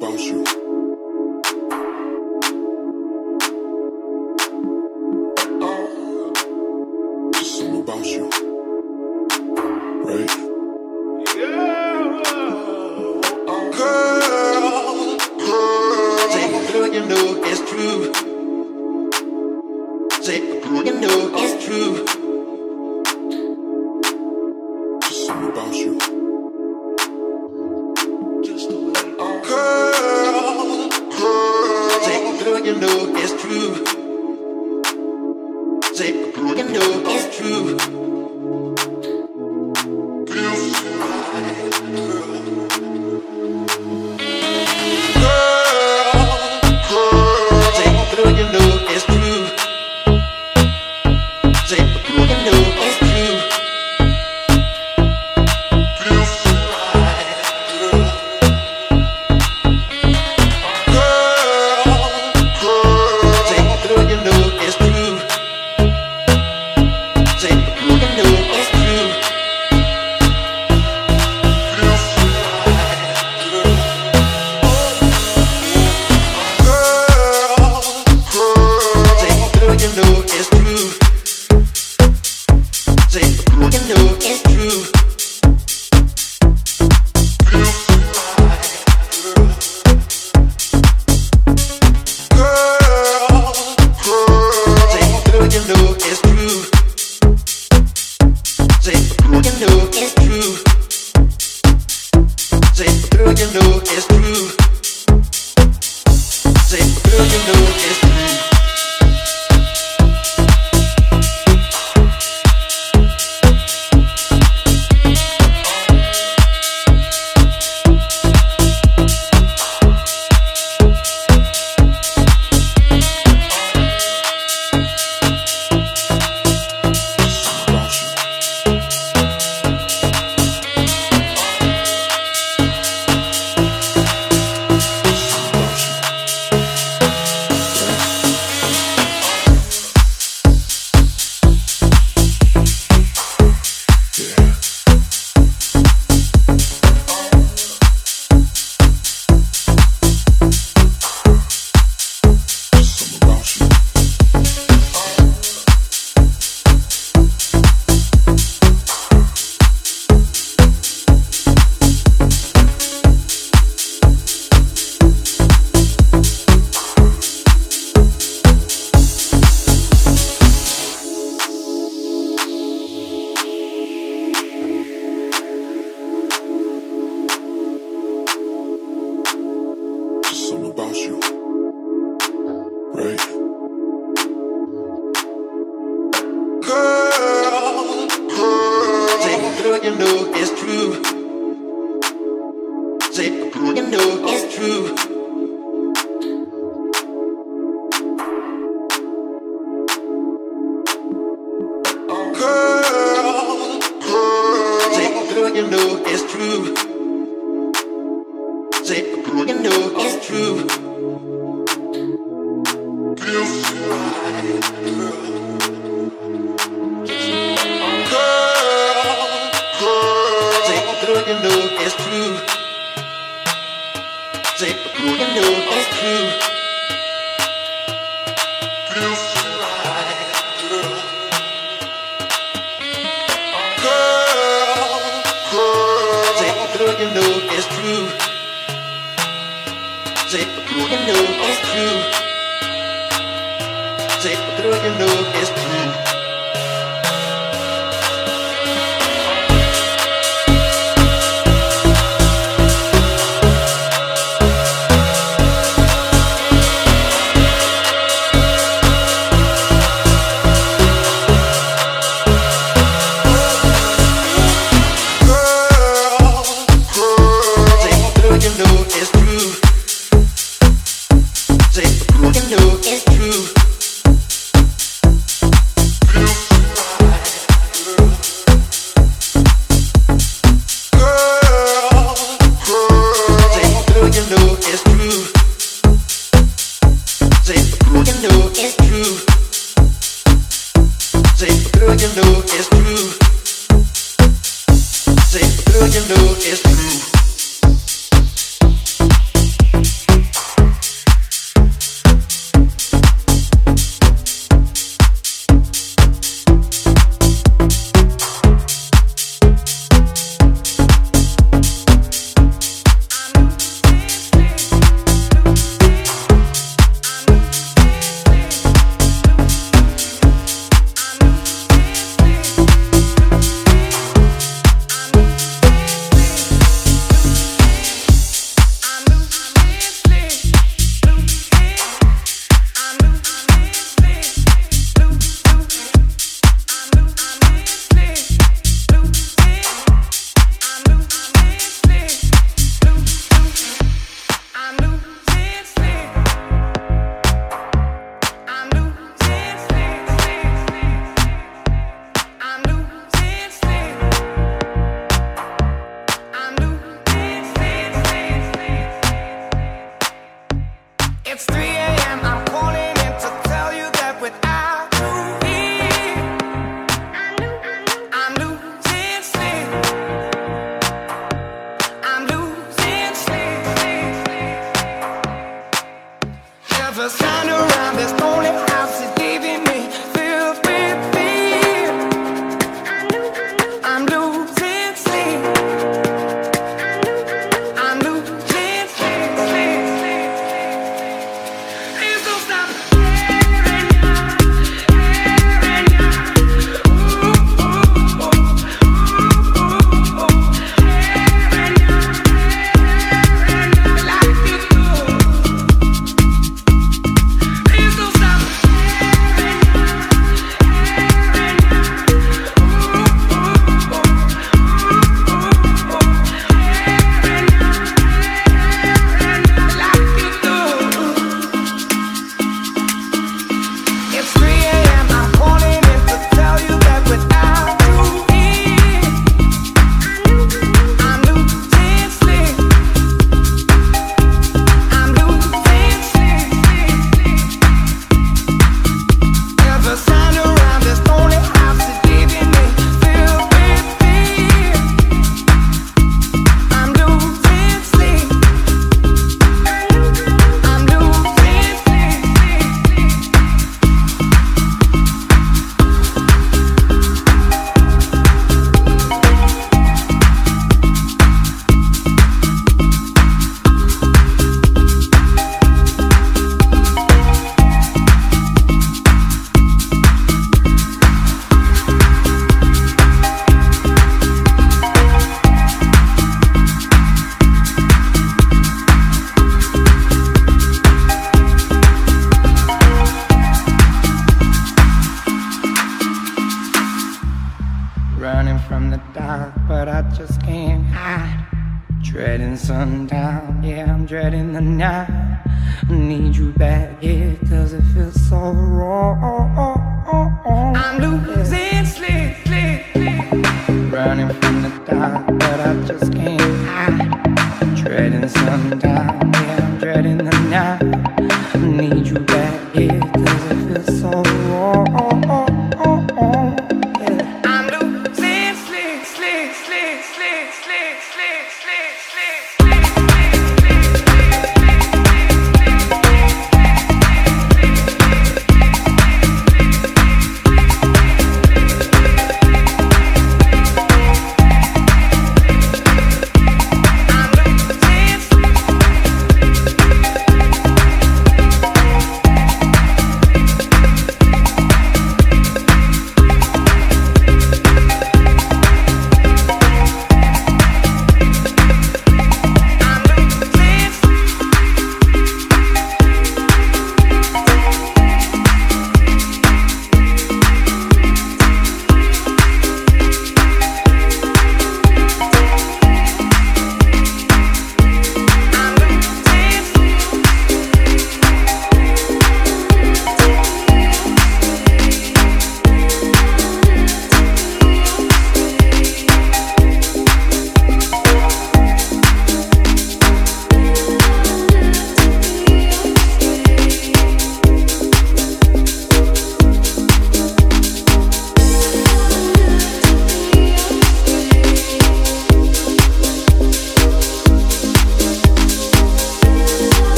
about you. Ah, Something about you. Right? Yeah. Girl. Girl. Girl. Girl. you know it's true.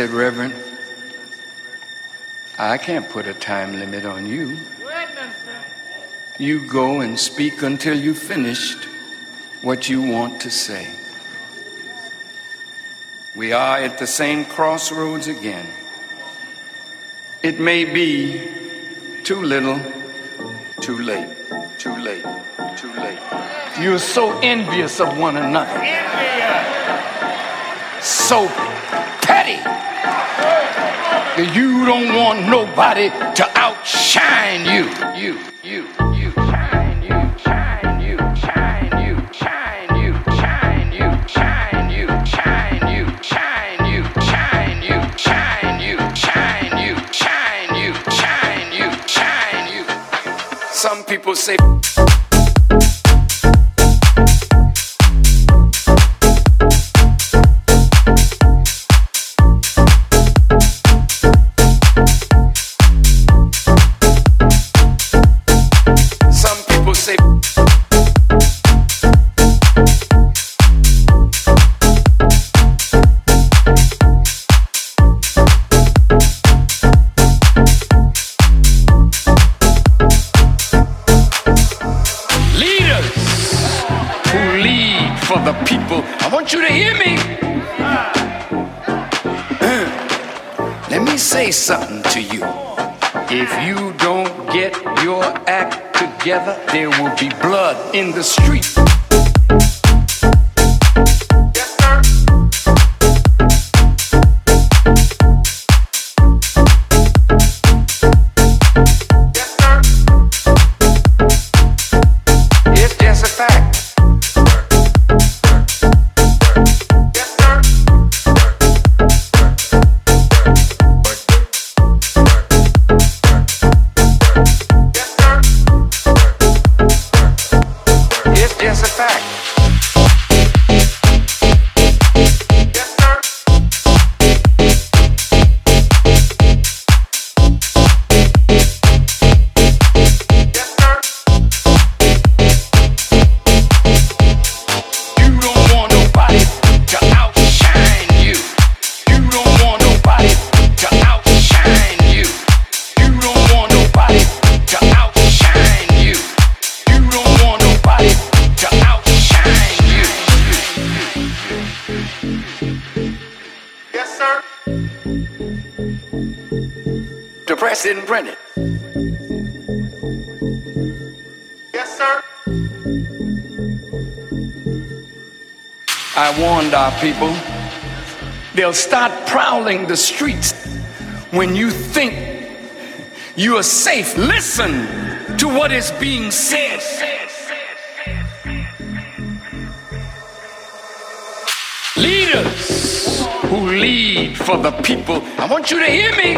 Said, Reverend, I can't put a time limit on you. You go and speak until you finished what you want to say. We are at the same crossroads again. It may be too little, too late, too late, too late. You're so envious of one another. So that you don't want nobody to outshine you. You, you, you, you, shine, you, shine, you, shine, you, shine, you, shine, you, shine, you, shine, you, shine, you, shine, you, shine, you, shine, you, shine, you. Some people say. Together, there will be blood in the street. The streets when you think you are safe. Listen to what is being said. Leaders who lead for the people. I want you to hear me.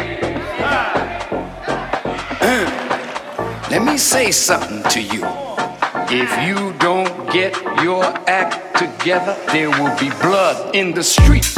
Uh, let me say something to you. If you don't get your act together, there will be blood in the street.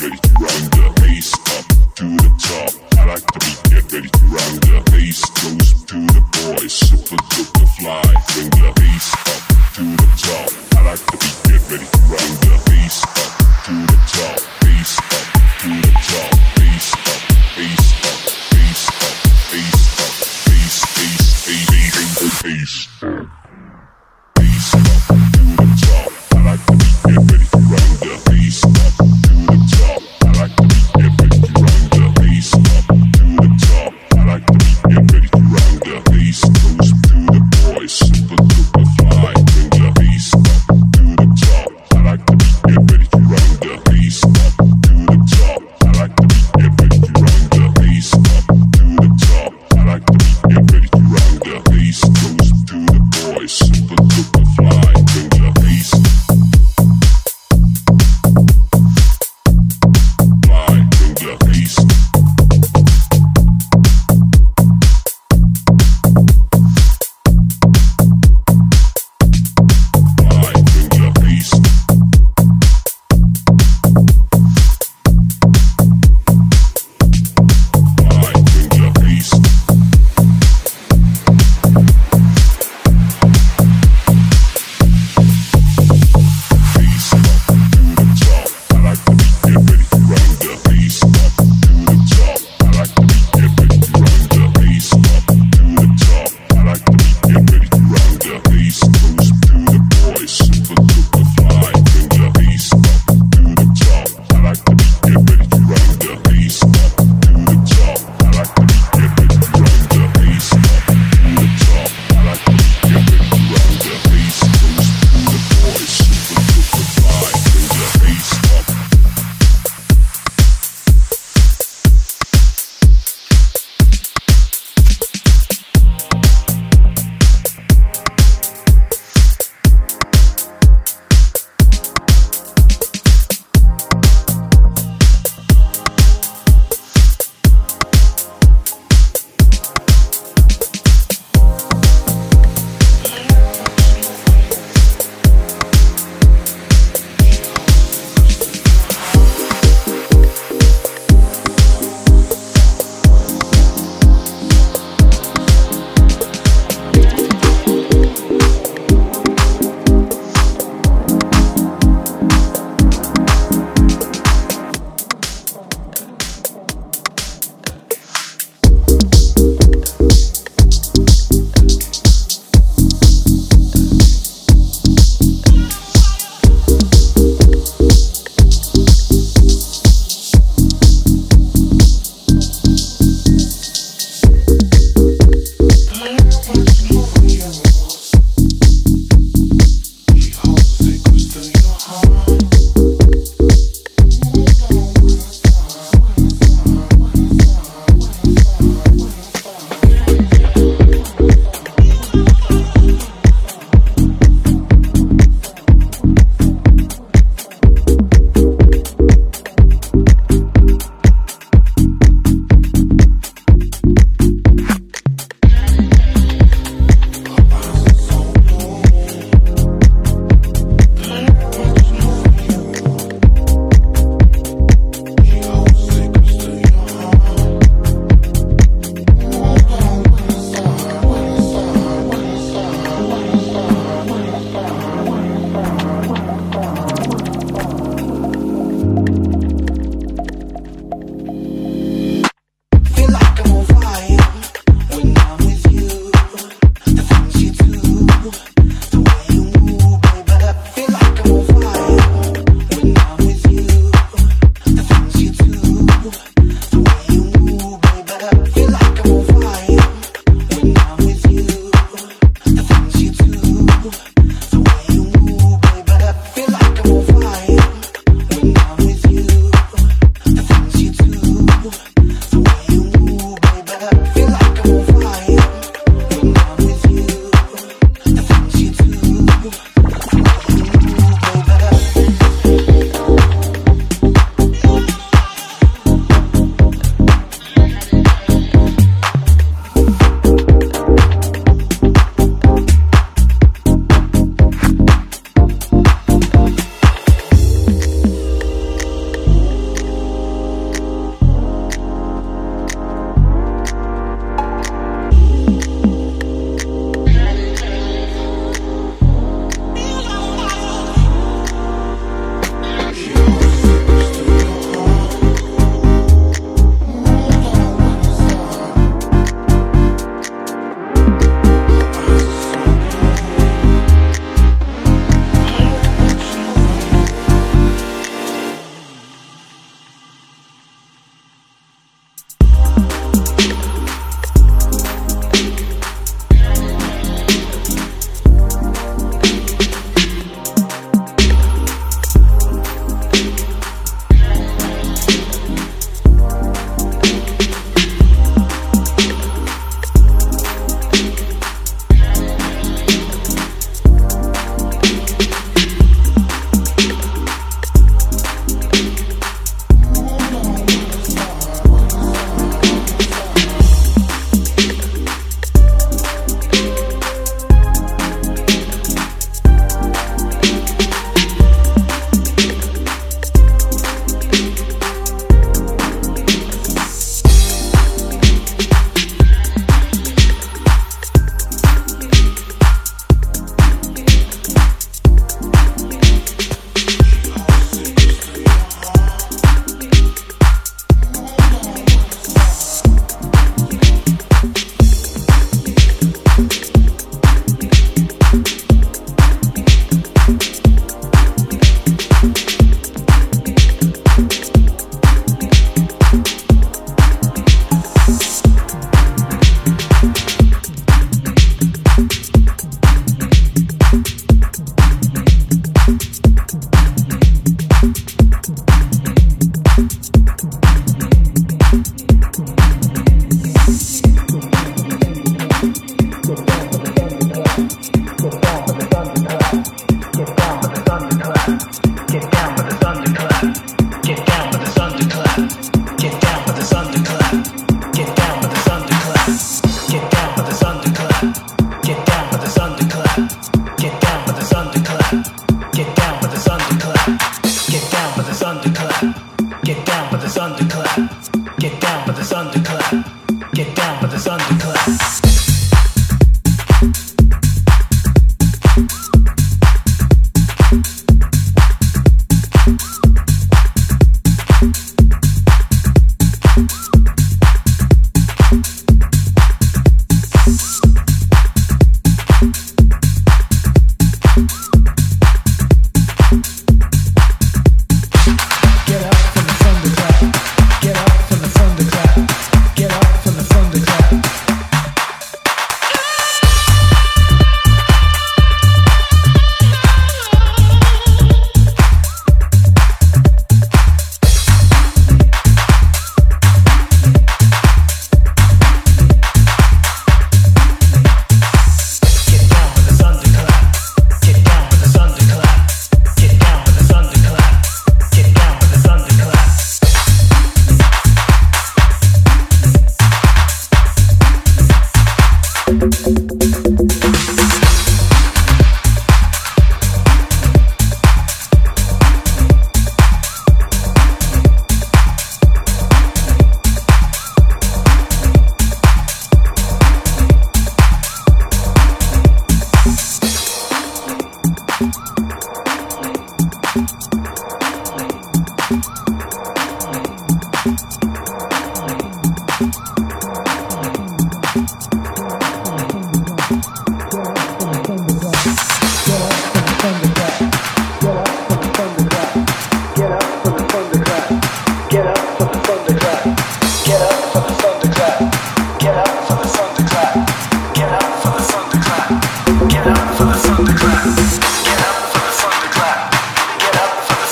Ready to round the face up to the top.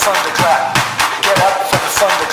Clap. Get down for the sun